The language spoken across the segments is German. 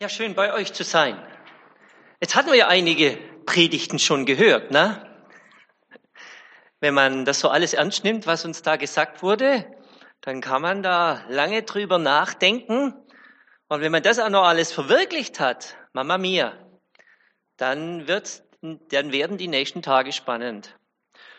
Ja, schön bei euch zu sein. Jetzt hatten wir ja einige Predigten schon gehört, ne? Wenn man das so alles ernst nimmt, was uns da gesagt wurde, dann kann man da lange drüber nachdenken. Und wenn man das auch noch alles verwirklicht hat, Mama mia, dann wird, dann werden die nächsten Tage spannend.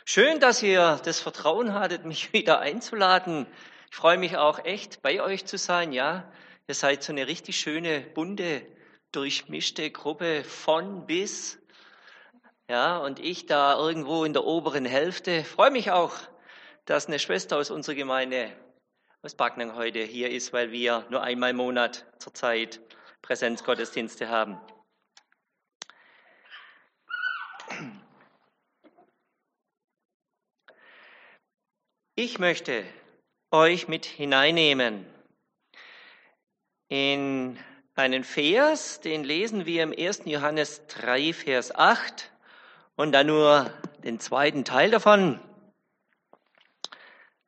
Schön, dass ihr das Vertrauen hattet, mich wieder einzuladen. Ich freue mich auch echt, bei euch zu sein, ja. Ihr seid so eine richtig schöne, bunte, durchmischte Gruppe von bis. Ja, und ich da irgendwo in der oberen Hälfte. Freue mich auch, dass eine Schwester aus unserer Gemeinde aus Backnang heute hier ist, weil wir nur einmal im Monat zurzeit Präsenzgottesdienste haben. Ich möchte euch mit hineinnehmen in einen Vers, den lesen wir im 1. Johannes 3, Vers 8 und dann nur den zweiten Teil davon.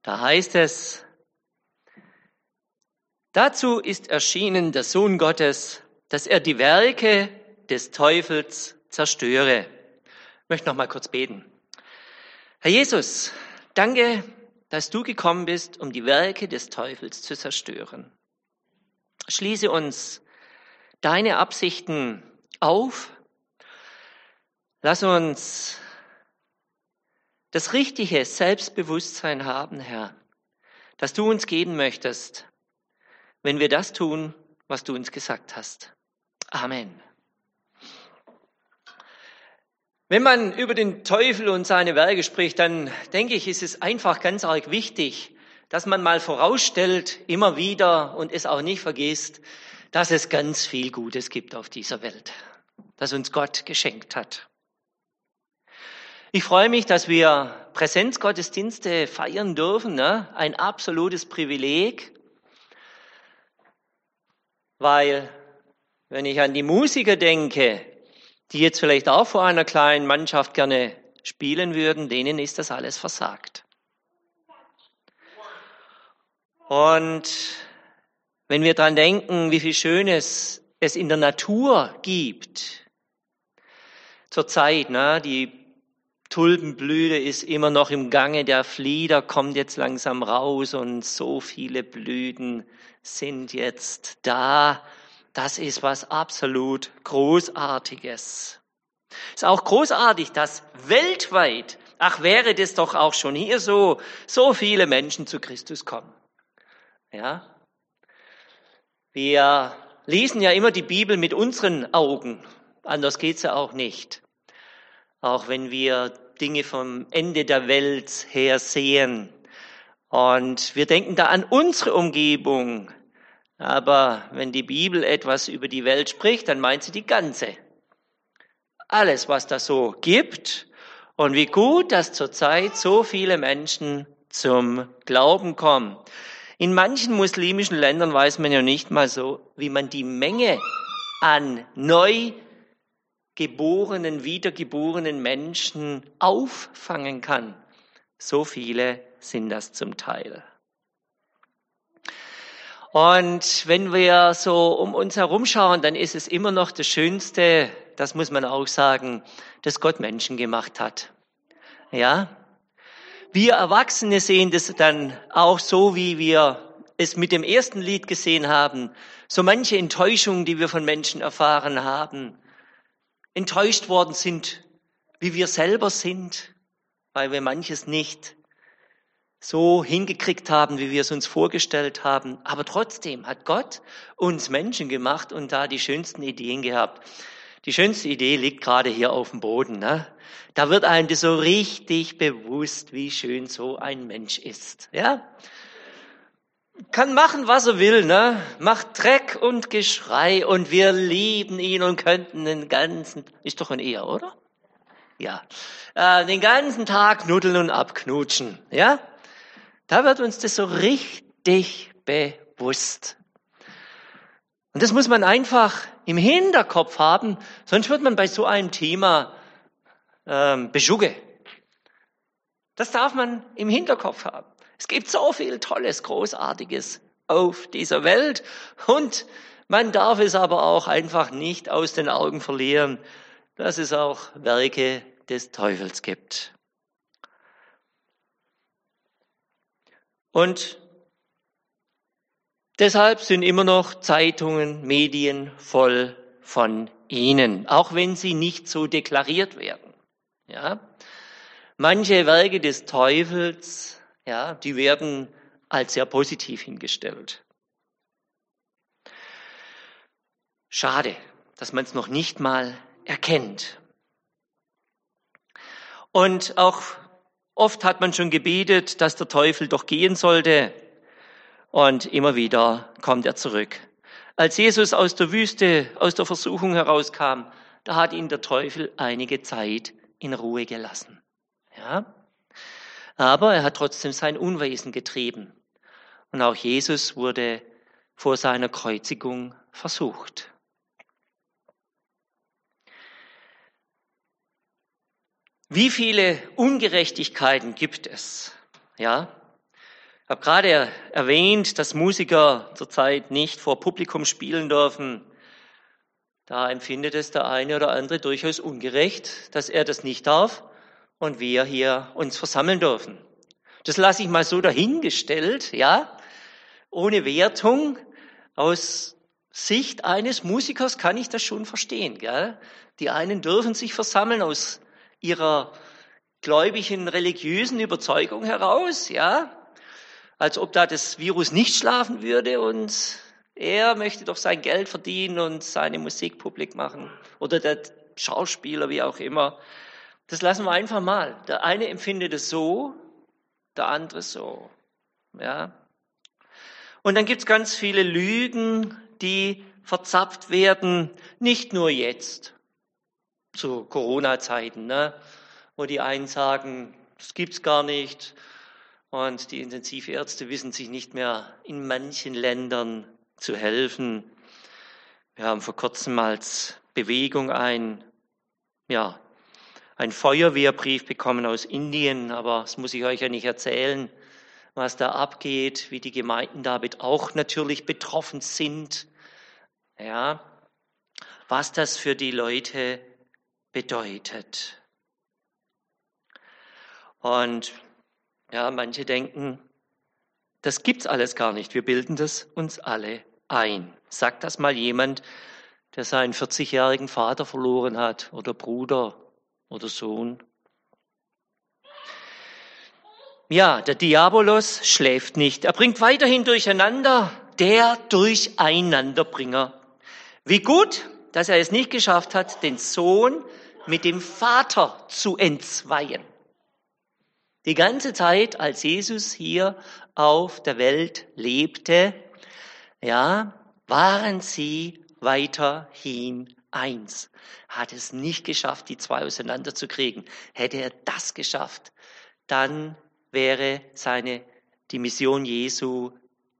Da heißt es, dazu ist erschienen der Sohn Gottes, dass er die Werke des Teufels zerstöre. Ich möchte noch mal kurz beten. Herr Jesus, danke, dass du gekommen bist, um die Werke des Teufels zu zerstören. Schließe uns deine Absichten auf. Lass uns das richtige Selbstbewusstsein haben, Herr, dass du uns geben möchtest, wenn wir das tun, was du uns gesagt hast. Amen. Wenn man über den Teufel und seine Werke spricht, dann denke ich, ist es einfach ganz arg wichtig, dass man mal vorausstellt, immer wieder und es auch nicht vergisst, dass es ganz viel Gutes gibt auf dieser Welt, das uns Gott geschenkt hat. Ich freue mich, dass wir Präsenzgottesdienste feiern dürfen, ne? ein absolutes Privileg, weil wenn ich an die Musiker denke, die jetzt vielleicht auch vor einer kleinen Mannschaft gerne spielen würden, denen ist das alles versagt. Und wenn wir dran denken, wie viel Schönes es in der Natur gibt, zur Zeit, ne, die Tulpenblüte ist immer noch im Gange, der Flieder kommt jetzt langsam raus und so viele Blüten sind jetzt da. Das ist was absolut Großartiges. Ist auch großartig, dass weltweit, ach wäre das doch auch schon hier so, so viele Menschen zu Christus kommen. Ja? Wir lesen ja immer die Bibel mit unseren Augen. Anders geht's ja auch nicht. Auch wenn wir Dinge vom Ende der Welt her sehen. Und wir denken da an unsere Umgebung. Aber wenn die Bibel etwas über die Welt spricht, dann meint sie die ganze. Alles, was da so gibt. Und wie gut, dass zurzeit so viele Menschen zum Glauben kommen. In manchen muslimischen Ländern weiß man ja nicht mal so, wie man die Menge an neu geborenen, wiedergeborenen Menschen auffangen kann. So viele sind das zum Teil. Und wenn wir so um uns herumschauen, dann ist es immer noch das Schönste, das muss man auch sagen, dass Gott Menschen gemacht hat. Ja, wir Erwachsene sehen das dann auch so, wie wir es mit dem ersten Lied gesehen haben. So manche Enttäuschungen, die wir von Menschen erfahren haben. Enttäuscht worden sind, wie wir selber sind, weil wir manches nicht so hingekriegt haben, wie wir es uns vorgestellt haben. Aber trotzdem hat Gott uns Menschen gemacht und da die schönsten Ideen gehabt. Die schönste Idee liegt gerade hier auf dem Boden. Ne? Da wird einem das so richtig bewusst, wie schön so ein Mensch ist. Ja? Kann machen, was er will, ne? Macht Dreck und Geschrei und wir lieben ihn und könnten den ganzen, ist doch ein Ehe, oder? Ja. Äh, den ganzen Tag nuddeln und abknutschen, ja? Da wird uns das so richtig bewusst. Und das muss man einfach im Hinterkopf haben, sonst wird man bei so einem Thema ähm, beschugge. Das darf man im Hinterkopf haben. Es gibt so viel Tolles, Großartiges auf dieser Welt und Man darf es aber auch einfach nicht aus den Augen verlieren, dass es auch Werke des Teufels gibt. Und deshalb sind immer noch Zeitungen, Medien voll von ihnen, auch wenn sie nicht so deklariert werden. Ja? Manche Werke des Teufels, ja, die werden als sehr positiv hingestellt. Schade, dass man es noch nicht mal erkennt. Und auch oft hat man schon gebetet, dass der Teufel doch gehen sollte. Und immer wieder kommt er zurück. Als Jesus aus der Wüste, aus der Versuchung herauskam, da hat ihn der Teufel einige Zeit in Ruhe gelassen. Ja? Aber er hat trotzdem sein Unwesen getrieben. Und auch Jesus wurde vor seiner Kreuzigung versucht. Wie viele Ungerechtigkeiten gibt es? Ja, ich habe gerade erwähnt, dass Musiker zurzeit nicht vor Publikum spielen dürfen. Da empfindet es der eine oder andere durchaus ungerecht, dass er das nicht darf und wir hier uns versammeln dürfen. Das lasse ich mal so dahingestellt, ja, ohne Wertung. Aus Sicht eines Musikers kann ich das schon verstehen. Gell? Die einen dürfen sich versammeln aus ihrer gläubigen, religiösen Überzeugung heraus, ja, als ob da das Virus nicht schlafen würde und er möchte doch sein Geld verdienen und seine Musik publik machen oder der Schauspieler, wie auch immer. Das lassen wir einfach mal. Der eine empfindet es so, der andere so, ja. Und dann gibt's ganz viele Lügen, die verzapft werden, nicht nur jetzt, zu Corona-Zeiten, ne? wo die einen sagen, das gibt's gar nicht. Und die Intensivärzte wissen sich nicht mehr in manchen Ländern zu helfen. Wir haben vor kurzem als Bewegung ein, ja, ein Feuerwehrbrief bekommen aus Indien, aber das muss ich euch ja nicht erzählen, was da abgeht, wie die Gemeinden damit auch natürlich betroffen sind. Ja, was das für die Leute bedeutet. Und ja, manche denken, das gibt's alles gar nicht. Wir bilden das uns alle ein. Sagt das mal jemand, der seinen 40-jährigen Vater verloren hat oder Bruder oder Sohn. Ja, der Diabolos schläft nicht. Er bringt weiterhin durcheinander, der Durcheinanderbringer. Wie gut, dass er es nicht geschafft hat, den Sohn mit dem Vater zu entzweien. Die ganze Zeit, als Jesus hier auf der Welt lebte, ja, waren sie weiterhin eins. Hat es nicht geschafft, die zwei auseinanderzukriegen. Hätte er das geschafft, dann wäre seine, die Mission Jesu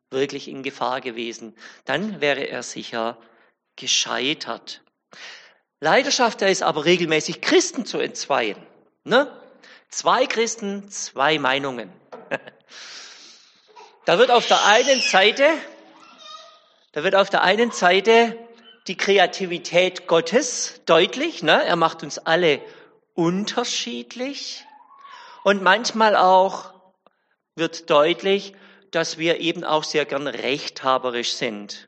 wirklich in Gefahr gewesen. Dann wäre er sicher gescheitert. Leider schafft er es aber regelmäßig, Christen zu entzweien. Ne? Zwei Christen, zwei Meinungen. da wird auf der einen Seite, da wird auf der einen Seite die Kreativität Gottes deutlich. Ne? Er macht uns alle unterschiedlich. Und manchmal auch wird deutlich, dass wir eben auch sehr gern rechthaberisch sind.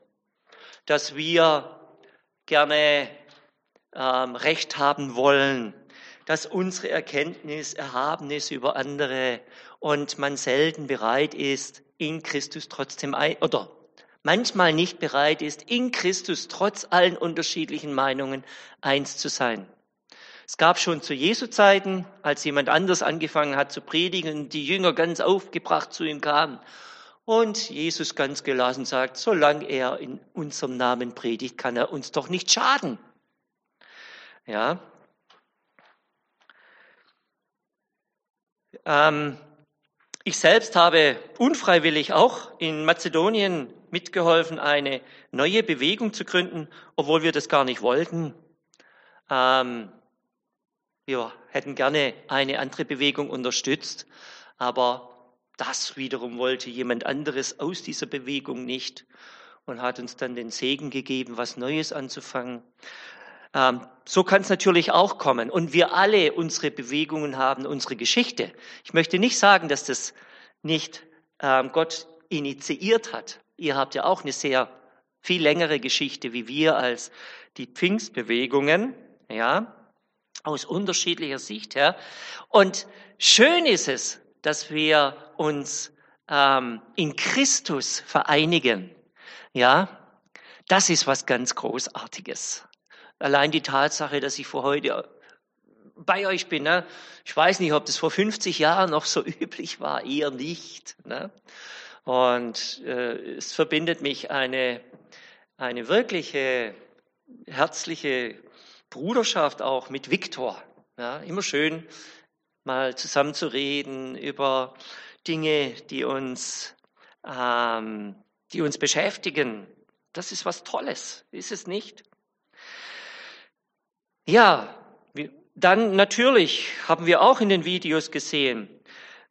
Dass wir gerne ähm, Recht haben wollen, dass unsere Erkenntnis erhaben ist über andere und man selten bereit ist, in Christus trotzdem ein, oder manchmal nicht bereit ist, in Christus trotz allen unterschiedlichen Meinungen eins zu sein. Es gab schon zu Jesu Zeiten, als jemand anders angefangen hat zu predigen, die Jünger ganz aufgebracht zu ihm kamen und Jesus ganz gelassen sagt, solange er in unserem Namen predigt, kann er uns doch nicht schaden. Ja. Ähm, ich selbst habe unfreiwillig auch in Mazedonien mitgeholfen, eine neue Bewegung zu gründen, obwohl wir das gar nicht wollten. Ähm, wir hätten gerne eine andere Bewegung unterstützt, aber das wiederum wollte jemand anderes aus dieser Bewegung nicht. und hat uns dann den Segen gegeben, was Neues anzufangen. Ähm, so kann es natürlich auch kommen. Und wir alle unsere Bewegungen haben, unsere Geschichte. Ich möchte nicht sagen, dass das nicht ähm, Gott initiiert hat. Ihr habt ja auch eine sehr viel längere Geschichte wie wir als die Pfingstbewegungen, ja, aus unterschiedlicher Sicht her. Und schön ist es, dass wir uns ähm, in Christus vereinigen. Ja, das ist was ganz Großartiges. Allein die Tatsache, dass ich vor heute bei euch bin. Ne? Ich weiß nicht, ob das vor 50 Jahren noch so üblich war, eher nicht. Ne? Und äh, es verbindet mich eine, eine wirkliche herzliche Bruderschaft auch mit Viktor. Ja? Immer schön, mal zusammen zu reden über Dinge, die uns, ähm, die uns beschäftigen. Das ist was Tolles, ist es nicht? Ja, dann natürlich haben wir auch in den Videos gesehen,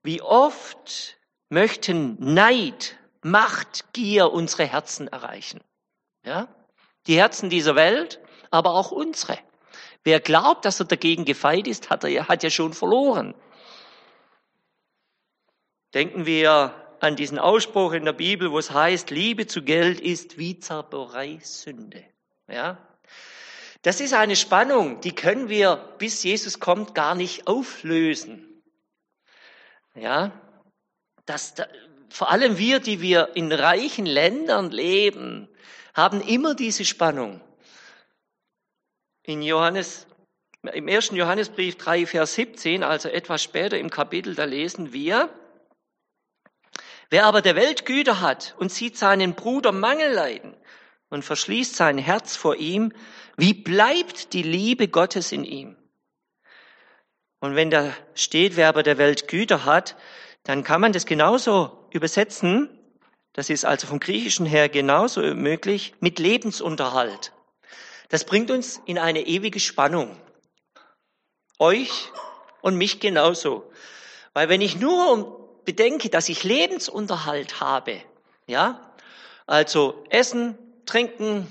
wie oft möchten Neid, Macht, Gier unsere Herzen erreichen. Ja? Die Herzen dieser Welt, aber auch unsere. Wer glaubt, dass er dagegen gefeit ist, hat, er, hat ja schon verloren. Denken wir an diesen Ausspruch in der Bibel, wo es heißt, Liebe zu Geld ist wie Zerberei Sünde. Ja? Das ist eine Spannung, die können wir, bis Jesus kommt, gar nicht auflösen. Ja, das, vor allem wir, die wir in reichen Ländern leben, haben immer diese Spannung. In Johannes, im ersten Johannesbrief 3, Vers 17, also etwas später im Kapitel, da lesen wir, Wer aber der Welt Güter hat und sieht seinen Bruder Mangel leiden und verschließt sein Herz vor ihm, wie bleibt die Liebe Gottes in ihm? Und wenn da steht, wer aber der Welt Güter hat, dann kann man das genauso übersetzen, das ist also vom Griechischen her genauso möglich, mit Lebensunterhalt. Das bringt uns in eine ewige Spannung. Euch und mich genauso. Weil wenn ich nur bedenke, dass ich Lebensunterhalt habe, ja, also Essen, Trinken,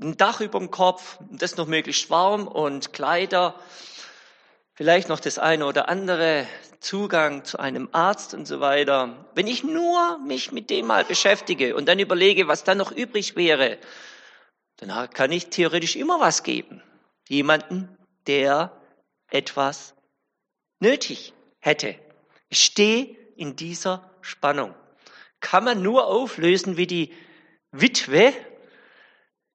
ein Dach über dem Kopf, das noch möglichst warm und Kleider, vielleicht noch das eine oder andere, Zugang zu einem Arzt und so weiter. Wenn ich nur mich mit dem mal beschäftige und dann überlege, was dann noch übrig wäre, dann kann ich theoretisch immer was geben. Jemanden, der etwas nötig hätte. Ich stehe in dieser Spannung. Kann man nur auflösen wie die Witwe,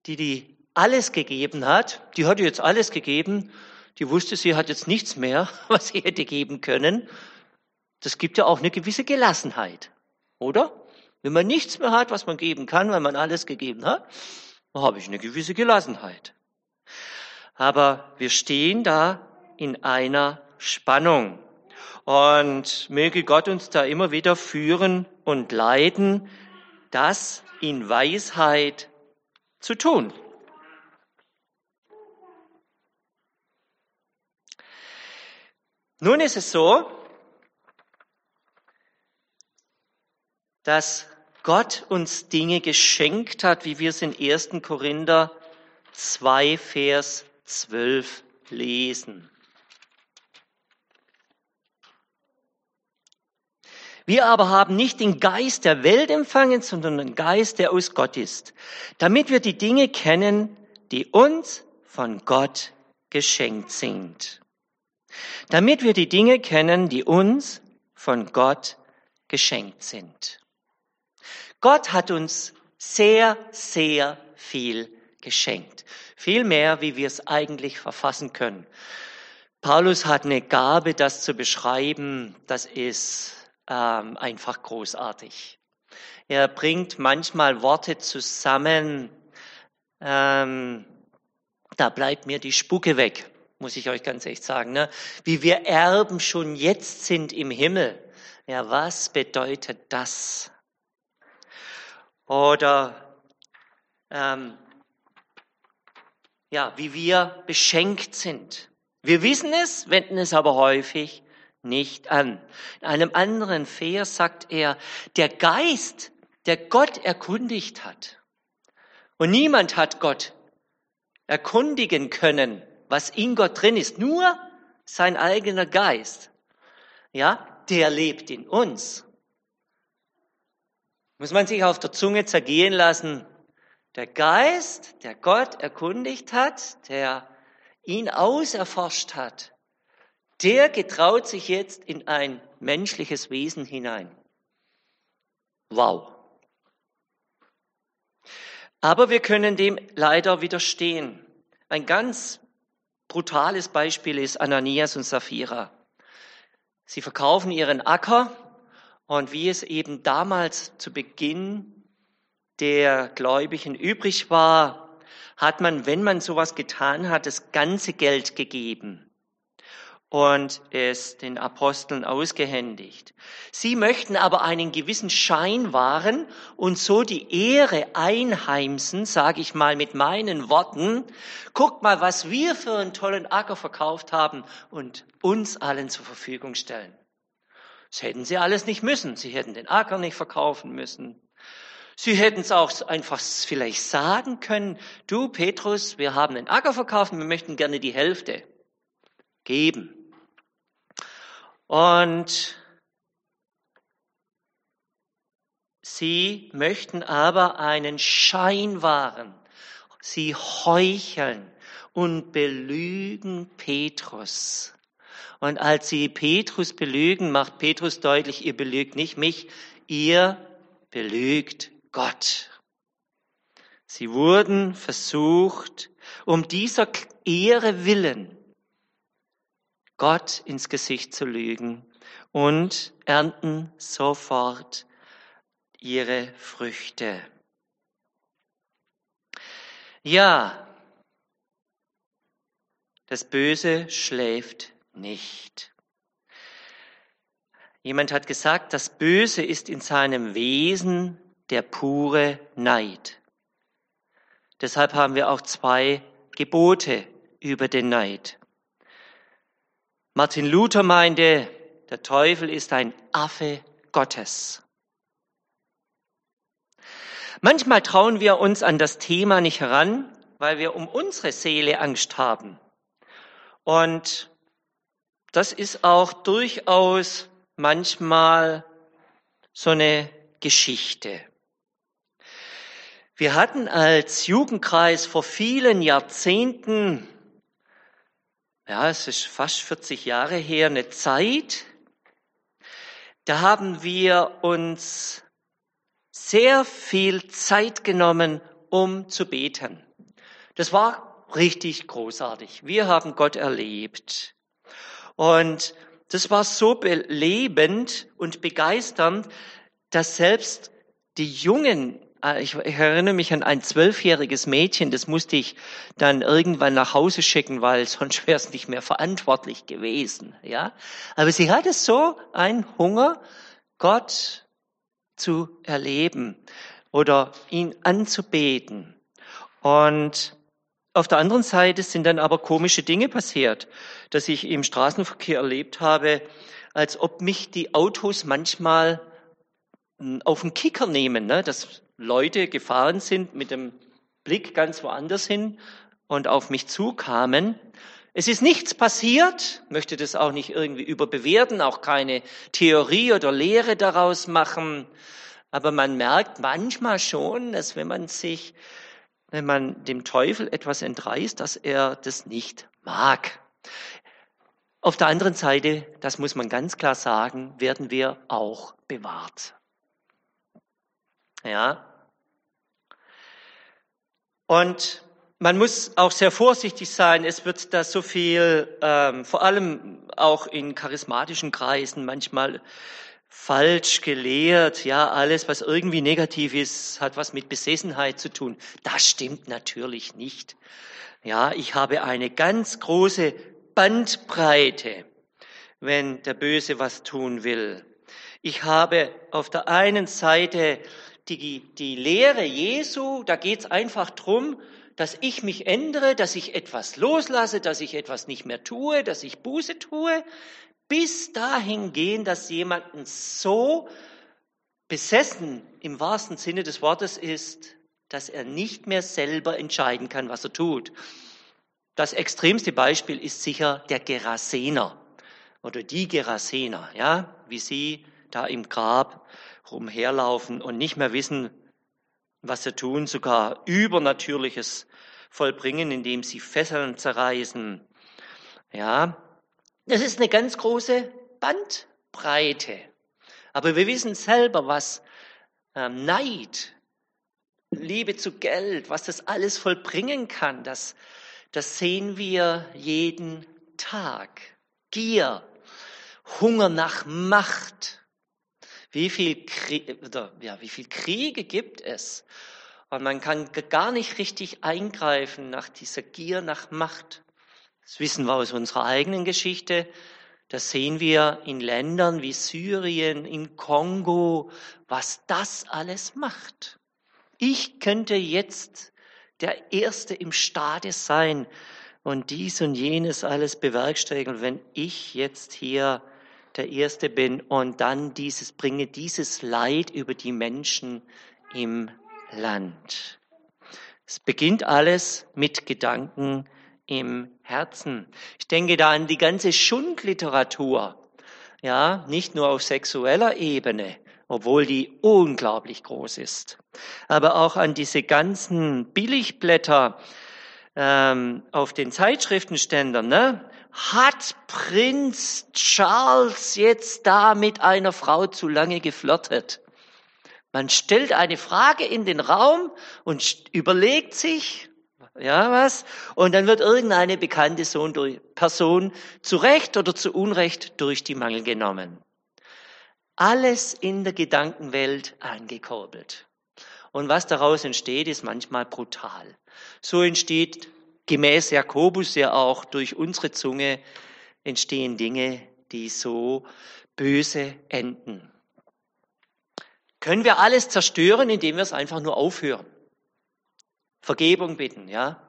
die die alles gegeben hat, die hatte jetzt alles gegeben, die wusste, sie hat jetzt nichts mehr, was sie hätte geben können. Das gibt ja auch eine gewisse Gelassenheit, oder? Wenn man nichts mehr hat, was man geben kann, weil man alles gegeben hat, dann habe ich eine gewisse Gelassenheit. Aber wir stehen da in einer Spannung. Und möge Gott uns da immer wieder führen und leiten, das in Weisheit zu tun. Nun ist es so, dass Gott uns Dinge geschenkt hat, wie wir es in 1. Korinther 2, Vers 12 lesen. Wir aber haben nicht den Geist der Welt empfangen, sondern den Geist, der aus Gott ist, damit wir die Dinge kennen, die uns von Gott geschenkt sind. Damit wir die Dinge kennen, die uns von Gott geschenkt sind. Gott hat uns sehr, sehr viel geschenkt. Viel mehr, wie wir es eigentlich verfassen können. Paulus hat eine Gabe, das zu beschreiben. Das ist ähm, einfach großartig. Er bringt manchmal Worte zusammen, ähm, da bleibt mir die Spucke weg, muss ich euch ganz echt sagen. Ne? Wie wir Erben schon jetzt sind im Himmel. Ja, was bedeutet das? Oder ähm, ja, wie wir beschenkt sind. Wir wissen es, wenden es aber häufig nicht an. In einem anderen Vers sagt er, der Geist, der Gott erkundigt hat. Und niemand hat Gott erkundigen können, was in Gott drin ist. Nur sein eigener Geist. Ja, der lebt in uns. Muss man sich auf der Zunge zergehen lassen. Der Geist, der Gott erkundigt hat, der ihn auserforscht hat, der getraut sich jetzt in ein menschliches Wesen hinein. Wow. Aber wir können dem leider widerstehen. Ein ganz brutales Beispiel ist Ananias und Sapphira. Sie verkaufen ihren Acker und wie es eben damals zu Beginn der Gläubigen übrig war, hat man, wenn man sowas getan hat, das ganze Geld gegeben und es den Aposteln ausgehändigt. Sie möchten aber einen gewissen Schein wahren und so die Ehre einheimsen, sage ich mal mit meinen Worten. Guckt mal, was wir für einen tollen Acker verkauft haben und uns allen zur Verfügung stellen. Das hätten sie alles nicht müssen. Sie hätten den Acker nicht verkaufen müssen. Sie hätten es auch einfach vielleicht sagen können, du Petrus, wir haben den Acker verkauft und wir möchten gerne die Hälfte geben. Und sie möchten aber einen Schein wahren. Sie heucheln und belügen Petrus. Und als sie Petrus belügen, macht Petrus deutlich, ihr belügt nicht mich, ihr belügt Gott. Sie wurden versucht, um dieser Ehre willen Gott ins Gesicht zu lügen und ernten sofort ihre Früchte. Ja, das Böse schläft nicht. Jemand hat gesagt, das Böse ist in seinem Wesen der pure Neid. Deshalb haben wir auch zwei Gebote über den Neid. Martin Luther meinte, der Teufel ist ein Affe Gottes. Manchmal trauen wir uns an das Thema nicht heran, weil wir um unsere Seele Angst haben. Und das ist auch durchaus manchmal so eine Geschichte. Wir hatten als Jugendkreis vor vielen Jahrzehnten ja, es ist fast 40 Jahre her, eine Zeit, da haben wir uns sehr viel Zeit genommen, um zu beten. Das war richtig großartig. Wir haben Gott erlebt. Und das war so belebend und begeisternd, dass selbst die jungen ich, ich erinnere mich an ein zwölfjähriges Mädchen, das musste ich dann irgendwann nach Hause schicken, weil sonst wäre es nicht mehr verantwortlich gewesen. Ja, aber sie hatte so einen Hunger, Gott zu erleben oder ihn anzubeten. Und auf der anderen Seite sind dann aber komische Dinge passiert, dass ich im Straßenverkehr erlebt habe, als ob mich die Autos manchmal hm, auf den Kicker nehmen. Ne? Das Leute gefahren sind mit dem Blick ganz woanders hin und auf mich zukamen. Es ist nichts passiert, möchte das auch nicht irgendwie überbewerten, auch keine Theorie oder Lehre daraus machen. Aber man merkt manchmal schon, dass wenn man sich, wenn man dem Teufel etwas entreißt, dass er das nicht mag. Auf der anderen Seite, das muss man ganz klar sagen, werden wir auch bewahrt. Ja, und man muss auch sehr vorsichtig sein. Es wird da so viel, ähm, vor allem auch in charismatischen Kreisen, manchmal falsch gelehrt. Ja, alles, was irgendwie negativ ist, hat was mit Besessenheit zu tun. Das stimmt natürlich nicht. Ja, ich habe eine ganz große Bandbreite, wenn der Böse was tun will. Ich habe auf der einen Seite die, die Lehre Jesu, da geht es einfach drum, dass ich mich ändere, dass ich etwas loslasse, dass ich etwas nicht mehr tue, dass ich Buße tue, bis dahin gehen, dass jemanden so besessen im wahrsten Sinne des Wortes ist, dass er nicht mehr selber entscheiden kann, was er tut. Das extremste Beispiel ist sicher der Gerasener oder die Gerasener, ja, wie sie da im Grab rumherlaufen und nicht mehr wissen, was sie tun, sogar Übernatürliches vollbringen, indem sie Fesseln zerreißen. Ja, das ist eine ganz große Bandbreite. Aber wir wissen selber, was ähm, Neid, Liebe zu Geld, was das alles vollbringen kann, das, das sehen wir jeden Tag. Gier, Hunger nach Macht. Wie viel, Krieg, ja, wie viel Kriege gibt es? Und man kann gar nicht richtig eingreifen nach dieser Gier nach Macht. Das wissen wir aus unserer eigenen Geschichte. Das sehen wir in Ländern wie Syrien, in Kongo, was das alles macht. Ich könnte jetzt der Erste im Stade sein und dies und jenes alles bewerkstelligen, wenn ich jetzt hier der Erste bin und dann dieses bringe dieses Leid über die Menschen im Land. Es beginnt alles mit Gedanken im Herzen. Ich denke da an die ganze Schundliteratur. Ja, nicht nur auf sexueller Ebene, obwohl die unglaublich groß ist, aber auch an diese ganzen Billigblätter ähm, auf den Zeitschriftenständern. Ne? Hat Prinz Charles jetzt da mit einer Frau zu lange geflirtet? Man stellt eine Frage in den Raum und überlegt sich, ja, was? Und dann wird irgendeine bekannte Person zu Recht oder zu Unrecht durch die Mangel genommen. Alles in der Gedankenwelt angekurbelt. Und was daraus entsteht, ist manchmal brutal. So entsteht gemäß Jakobus ja auch durch unsere Zunge entstehen Dinge, die so böse enden. Können wir alles zerstören, indem wir es einfach nur aufhören? Vergebung bitten, ja?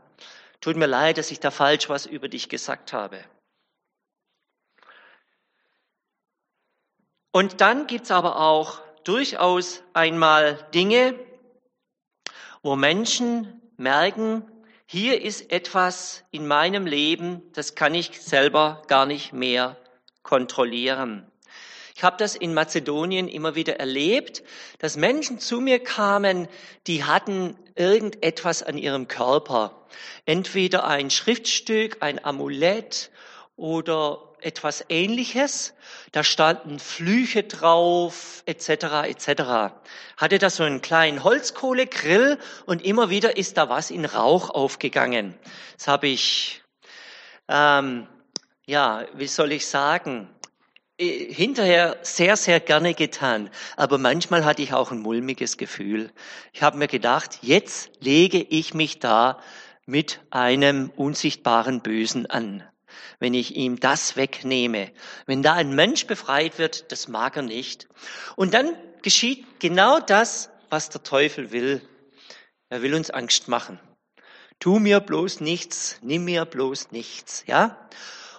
Tut mir leid, dass ich da falsch was über dich gesagt habe. Und dann gibt's aber auch durchaus einmal Dinge, wo Menschen merken, hier ist etwas in meinem Leben, das kann ich selber gar nicht mehr kontrollieren. Ich habe das in Mazedonien immer wieder erlebt, dass Menschen zu mir kamen, die hatten irgendetwas an ihrem Körper. Entweder ein Schriftstück, ein Amulett oder etwas ähnliches. Da standen Flüche drauf, etc., etc. Hatte da so einen kleinen Holzkohlegrill und immer wieder ist da was in Rauch aufgegangen. Das habe ich, ähm, ja, wie soll ich sagen, äh, hinterher sehr, sehr gerne getan. Aber manchmal hatte ich auch ein mulmiges Gefühl. Ich habe mir gedacht, jetzt lege ich mich da mit einem unsichtbaren Bösen an. Wenn ich ihm das wegnehme. Wenn da ein Mensch befreit wird, das mag er nicht. Und dann geschieht genau das, was der Teufel will. Er will uns Angst machen. Tu mir bloß nichts, nimm mir bloß nichts, ja?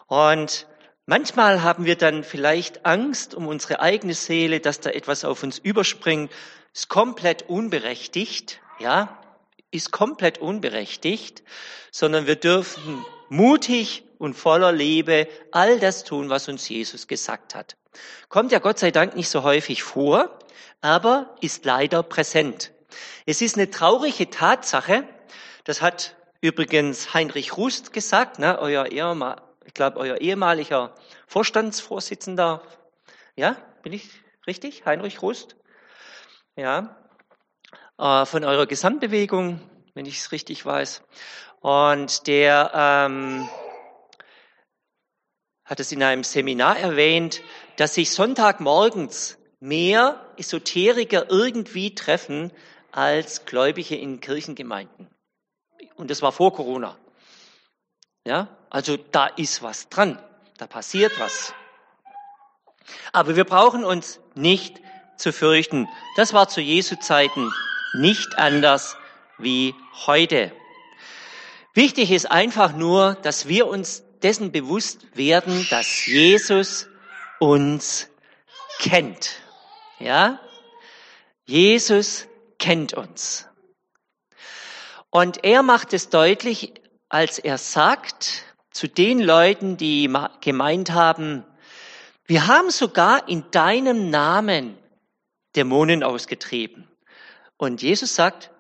Und Manchmal haben wir dann vielleicht Angst um unsere eigene Seele, dass da etwas auf uns überspringt. Ist komplett unberechtigt, ja, ist komplett unberechtigt, sondern wir dürfen mutig und voller Liebe all das tun, was uns Jesus gesagt hat. Kommt ja Gott sei Dank nicht so häufig vor, aber ist leider präsent. Es ist eine traurige Tatsache, das hat übrigens Heinrich Rust gesagt, ne, euer ich glaube, euer ehemaliger Vorstandsvorsitzender, ja, bin ich richtig? Heinrich Rust? Ja, äh, von eurer Gesamtbewegung, wenn ich es richtig weiß. Und der ähm, hat es in einem Seminar erwähnt, dass sich Sonntagmorgens mehr Esoteriker irgendwie treffen als Gläubige in Kirchengemeinden. Und das war vor Corona. Ja, also da ist was dran. Da passiert was. Aber wir brauchen uns nicht zu fürchten. Das war zu Jesu Zeiten nicht anders wie heute. Wichtig ist einfach nur, dass wir uns dessen bewusst werden, dass Jesus uns kennt. Ja? Jesus kennt uns. Und er macht es deutlich, als er sagt zu den Leuten, die gemeint haben, wir haben sogar in deinem Namen Dämonen ausgetrieben. Und Jesus sagt,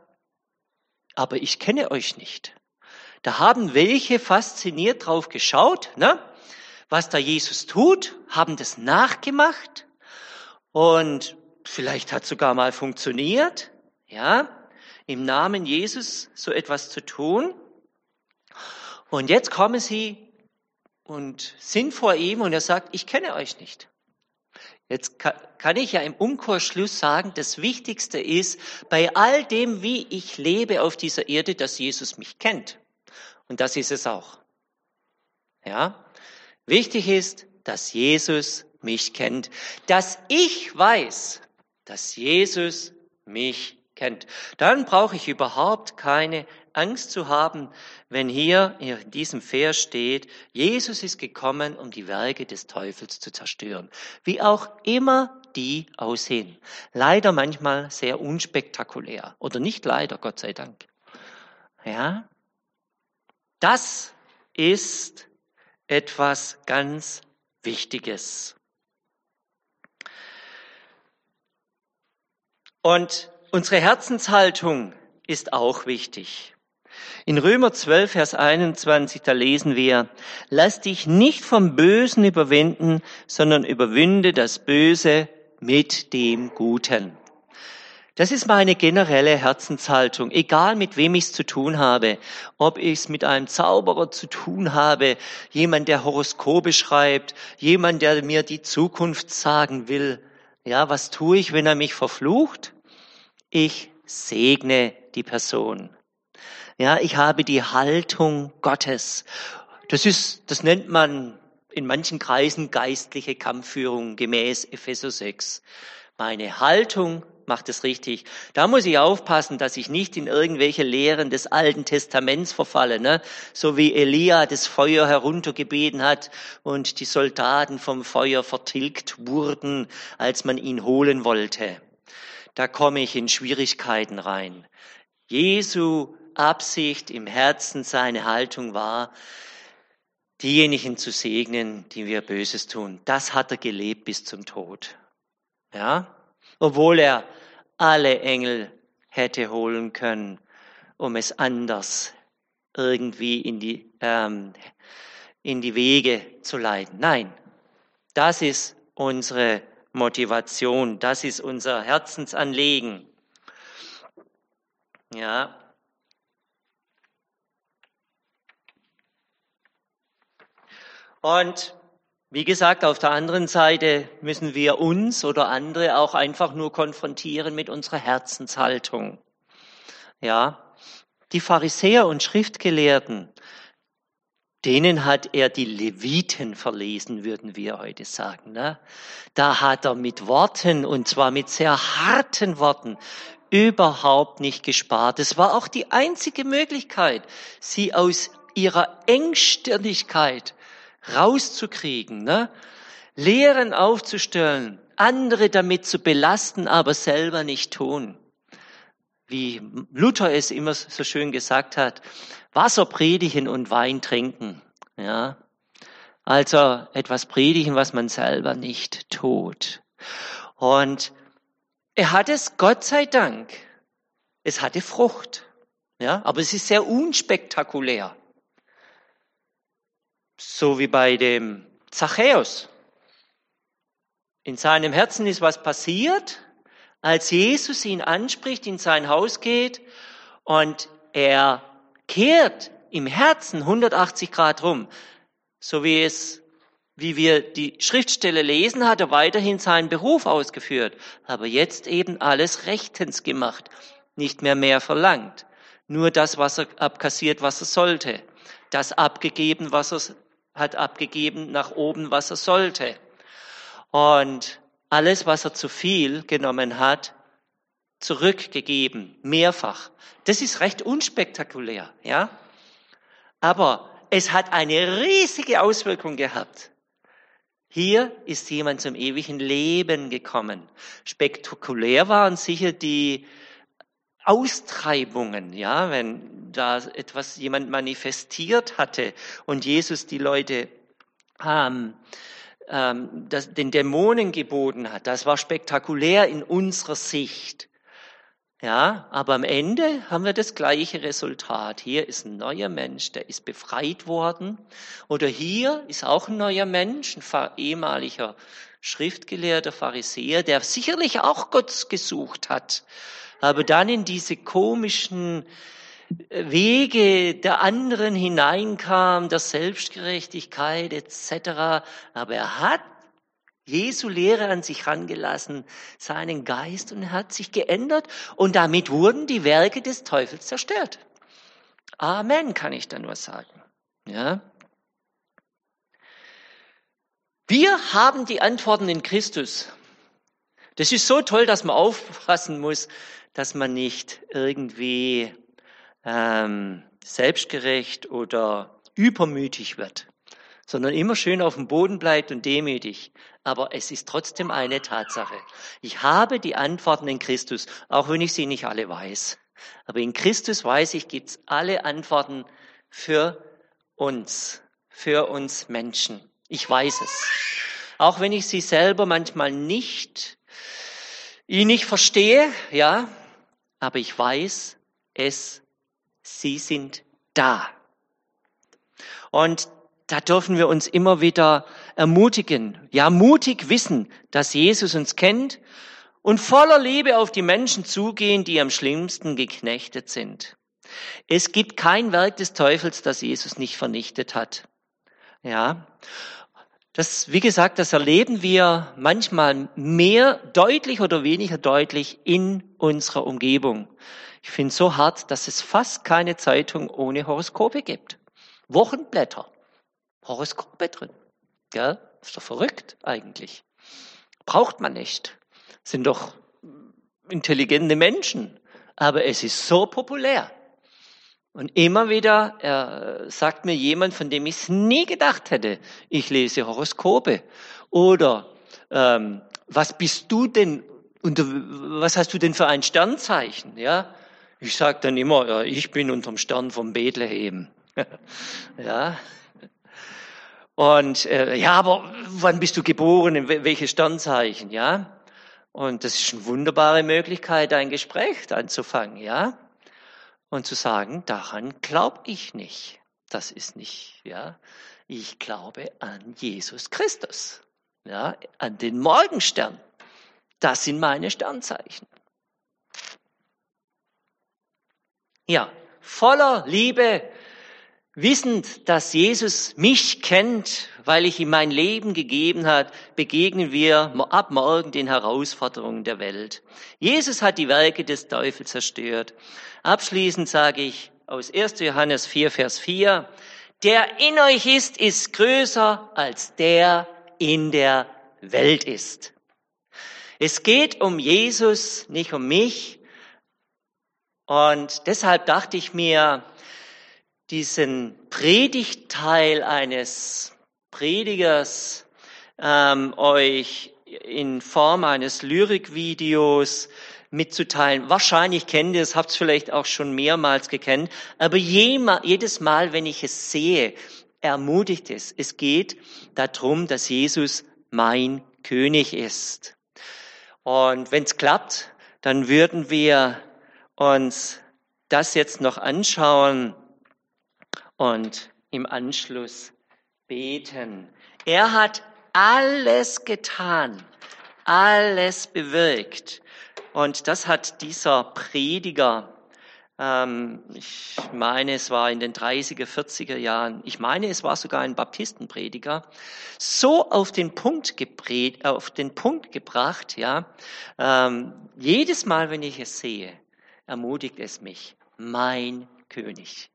aber ich kenne euch nicht. Da haben welche fasziniert drauf geschaut, ne? was da Jesus tut, haben das nachgemacht und vielleicht hat sogar mal funktioniert, ja, im Namen Jesus so etwas zu tun. Und jetzt kommen sie und sind vor ihm und er sagt, ich kenne euch nicht. Jetzt kann ich ja im Umkehrschluss sagen, das Wichtigste ist bei all dem, wie ich lebe auf dieser Erde, dass Jesus mich kennt. Und das ist es auch. Ja? Wichtig ist, dass Jesus mich kennt, dass ich weiß, dass Jesus mich kennt. Dann brauche ich überhaupt keine Angst zu haben, wenn hier in diesem Vers steht, Jesus ist gekommen, um die Werke des Teufels zu zerstören. Wie auch immer die aussehen. Leider manchmal sehr unspektakulär. Oder nicht leider, Gott sei Dank. Ja? Das ist etwas ganz Wichtiges. Und unsere Herzenshaltung ist auch wichtig. In Römer 12, Vers 21, da lesen wir, lass dich nicht vom Bösen überwinden, sondern überwinde das Böse mit dem Guten. Das ist meine generelle Herzenshaltung, egal mit wem ich es zu tun habe. Ob ich es mit einem Zauberer zu tun habe, jemand, der Horoskope schreibt, jemand, der mir die Zukunft sagen will. Ja, was tue ich, wenn er mich verflucht? Ich segne die Person. Ja, ich habe die Haltung Gottes. Das ist, das nennt man in manchen Kreisen geistliche Kampfführung gemäß Epheser 6. Meine Haltung macht es richtig. Da muss ich aufpassen, dass ich nicht in irgendwelche Lehren des Alten Testaments verfalle, ne? so wie Elia das Feuer heruntergebeten hat und die Soldaten vom Feuer vertilgt wurden, als man ihn holen wollte. Da komme ich in Schwierigkeiten rein. Jesu Absicht im Herzen, seine Haltung war, diejenigen zu segnen, die wir Böses tun. Das hat er gelebt bis zum Tod. Ja? obwohl er alle Engel hätte holen können, um es anders irgendwie in die, ähm, in die Wege zu leiten. Nein, das ist unsere Motivation, das ist unser Herzensanliegen. Ja. Und wie gesagt, auf der anderen Seite müssen wir uns oder andere auch einfach nur konfrontieren mit unserer Herzenshaltung. Ja, die Pharisäer und Schriftgelehrten, denen hat er die Leviten verlesen, würden wir heute sagen. Ne? Da hat er mit Worten, und zwar mit sehr harten Worten, überhaupt nicht gespart. Es war auch die einzige Möglichkeit, sie aus ihrer Engstirnigkeit rauszukriegen, ne? Lehren aufzustellen, andere damit zu belasten, aber selber nicht tun. Wie Luther es immer so schön gesagt hat, Wasser predigen und Wein trinken. Ja. Also etwas predigen, was man selber nicht tut. Und er hat es, Gott sei Dank, es hatte Frucht. Ja, aber es ist sehr unspektakulär. So wie bei dem Zachäus. In seinem Herzen ist was passiert, als Jesus ihn anspricht, in sein Haus geht und er kehrt im Herzen 180 Grad rum, so wie es, wie wir die Schriftstelle lesen, hat er weiterhin seinen Beruf ausgeführt, aber jetzt eben alles rechtens gemacht, nicht mehr mehr verlangt, nur das, was er abkassiert, was er sollte, das abgegeben, was er hat abgegeben nach oben, was er sollte. Und alles, was er zu viel genommen hat, zurückgegeben, mehrfach. Das ist recht unspektakulär, ja. Aber es hat eine riesige Auswirkung gehabt. Hier ist jemand zum ewigen Leben gekommen. Spektakulär waren sicher die Austreibungen, ja, wenn da etwas jemand manifestiert hatte und Jesus die Leute ähm, ähm, das, den Dämonen geboten hat. Das war spektakulär in unserer Sicht. Ja, aber am Ende haben wir das gleiche Resultat. Hier ist ein neuer Mensch, der ist befreit worden. Oder hier ist auch ein neuer Mensch, ein ehemaliger Schriftgelehrter, Pharisäer, der sicherlich auch Gott gesucht hat, aber dann in diese komischen äh, Wege der anderen hineinkam, der Selbstgerechtigkeit etc. Aber er hat Jesu Lehre an sich rangelassen, seinen Geist und er hat sich geändert und damit wurden die Werke des Teufels zerstört. Amen, kann ich da nur sagen. Ja. Wir haben die Antworten in Christus. Das ist so toll, dass man aufpassen muss, dass man nicht irgendwie ähm, selbstgerecht oder übermütig wird, sondern immer schön auf dem Boden bleibt und demütig. Aber es ist trotzdem eine Tatsache. Ich habe die Antworten in Christus, auch wenn ich sie nicht alle weiß. Aber in Christus weiß ich, gibt's alle Antworten für uns, für uns Menschen. Ich weiß es. Auch wenn ich sie selber manchmal nicht, ihn nicht verstehe, ja, aber ich weiß, es, sie sind da. Und da dürfen wir uns immer wieder ermutigen, ja, mutig wissen, dass Jesus uns kennt und voller Liebe auf die Menschen zugehen, die am schlimmsten geknechtet sind. Es gibt kein Werk des Teufels, das Jesus nicht vernichtet hat. Ja. Das, wie gesagt, das erleben wir manchmal mehr deutlich oder weniger deutlich in unserer Umgebung. Ich finde es so hart, dass es fast keine Zeitung ohne Horoskope gibt. Wochenblätter. Horoskope drin. Ja, ist doch verrückt eigentlich. Braucht man nicht. Sind doch intelligente Menschen. Aber es ist so populär. Und immer wieder äh, sagt mir jemand, von dem ich es nie gedacht hätte, ich lese Horoskope. Oder ähm, was bist du denn, unter, was hast du denn für ein Sternzeichen? Ja, ich sage dann immer, ja, ich bin unterm Stern von Bethlehem. ja. Und äh, ja, aber wann bist du geboren? In welches Sternzeichen? Ja. Und das ist eine wunderbare Möglichkeit, ein Gespräch anzufangen. Ja und zu sagen, daran glaube ich nicht. Das ist nicht, ja. Ich glaube an Jesus Christus, ja, an den Morgenstern. Das sind meine Sternzeichen. Ja, voller Liebe, wissend, dass Jesus mich kennt, weil ich ihm mein Leben gegeben hat, begegnen wir ab morgen den Herausforderungen der Welt. Jesus hat die Werke des Teufels zerstört. Abschließend sage ich aus 1. Johannes 4, Vers 4, der in euch ist, ist größer als der in der Welt ist. Es geht um Jesus, nicht um mich. Und deshalb dachte ich mir, diesen Predigtteil eines Predigers ähm, euch in Form eines Lyrikvideos mitzuteilen. Wahrscheinlich kennt ihr es, habt es vielleicht auch schon mehrmals gekannt, aber jedes Mal, wenn ich es sehe, ermutigt es. Es geht darum, dass Jesus mein König ist. Und wenn es klappt, dann würden wir uns das jetzt noch anschauen und im Anschluss beten. Er hat alles getan, alles bewirkt, und das hat dieser Prediger, ähm, ich meine, es war in den 30er, 40er Jahren, ich meine, es war sogar ein Baptistenprediger, so auf den Punkt, geprägt, auf den Punkt gebracht, ja, ähm, jedes Mal, wenn ich es sehe, ermutigt es mich, mein König.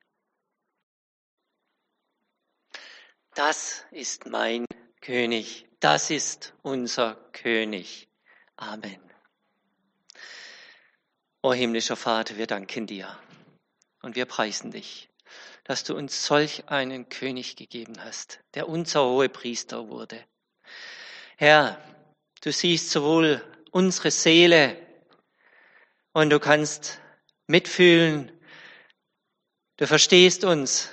Das ist mein König, das ist unser König. Amen. O himmlischer Vater, wir danken dir und wir preisen dich, dass du uns solch einen König gegeben hast, der unser hohe Priester wurde. Herr, du siehst sowohl unsere Seele und du kannst mitfühlen. Du verstehst uns,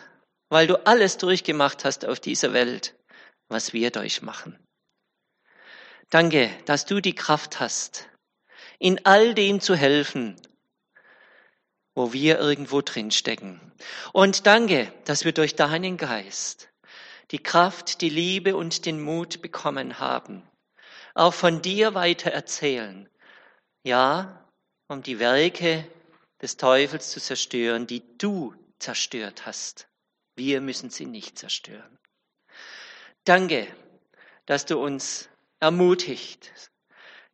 weil du alles durchgemacht hast auf dieser Welt, was wir durchmachen. Danke, dass du die Kraft hast, in all dem zu helfen, wo wir irgendwo drinstecken. Und danke, dass wir durch deinen Geist die Kraft, die Liebe und den Mut bekommen haben, auch von dir weiter erzählen. Ja, um die Werke des Teufels zu zerstören, die du zerstört hast. Wir müssen sie nicht zerstören. Danke, dass du uns ermutigt.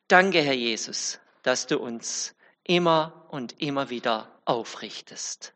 Danke, Herr Jesus, dass du uns immer und immer wieder aufrichtest.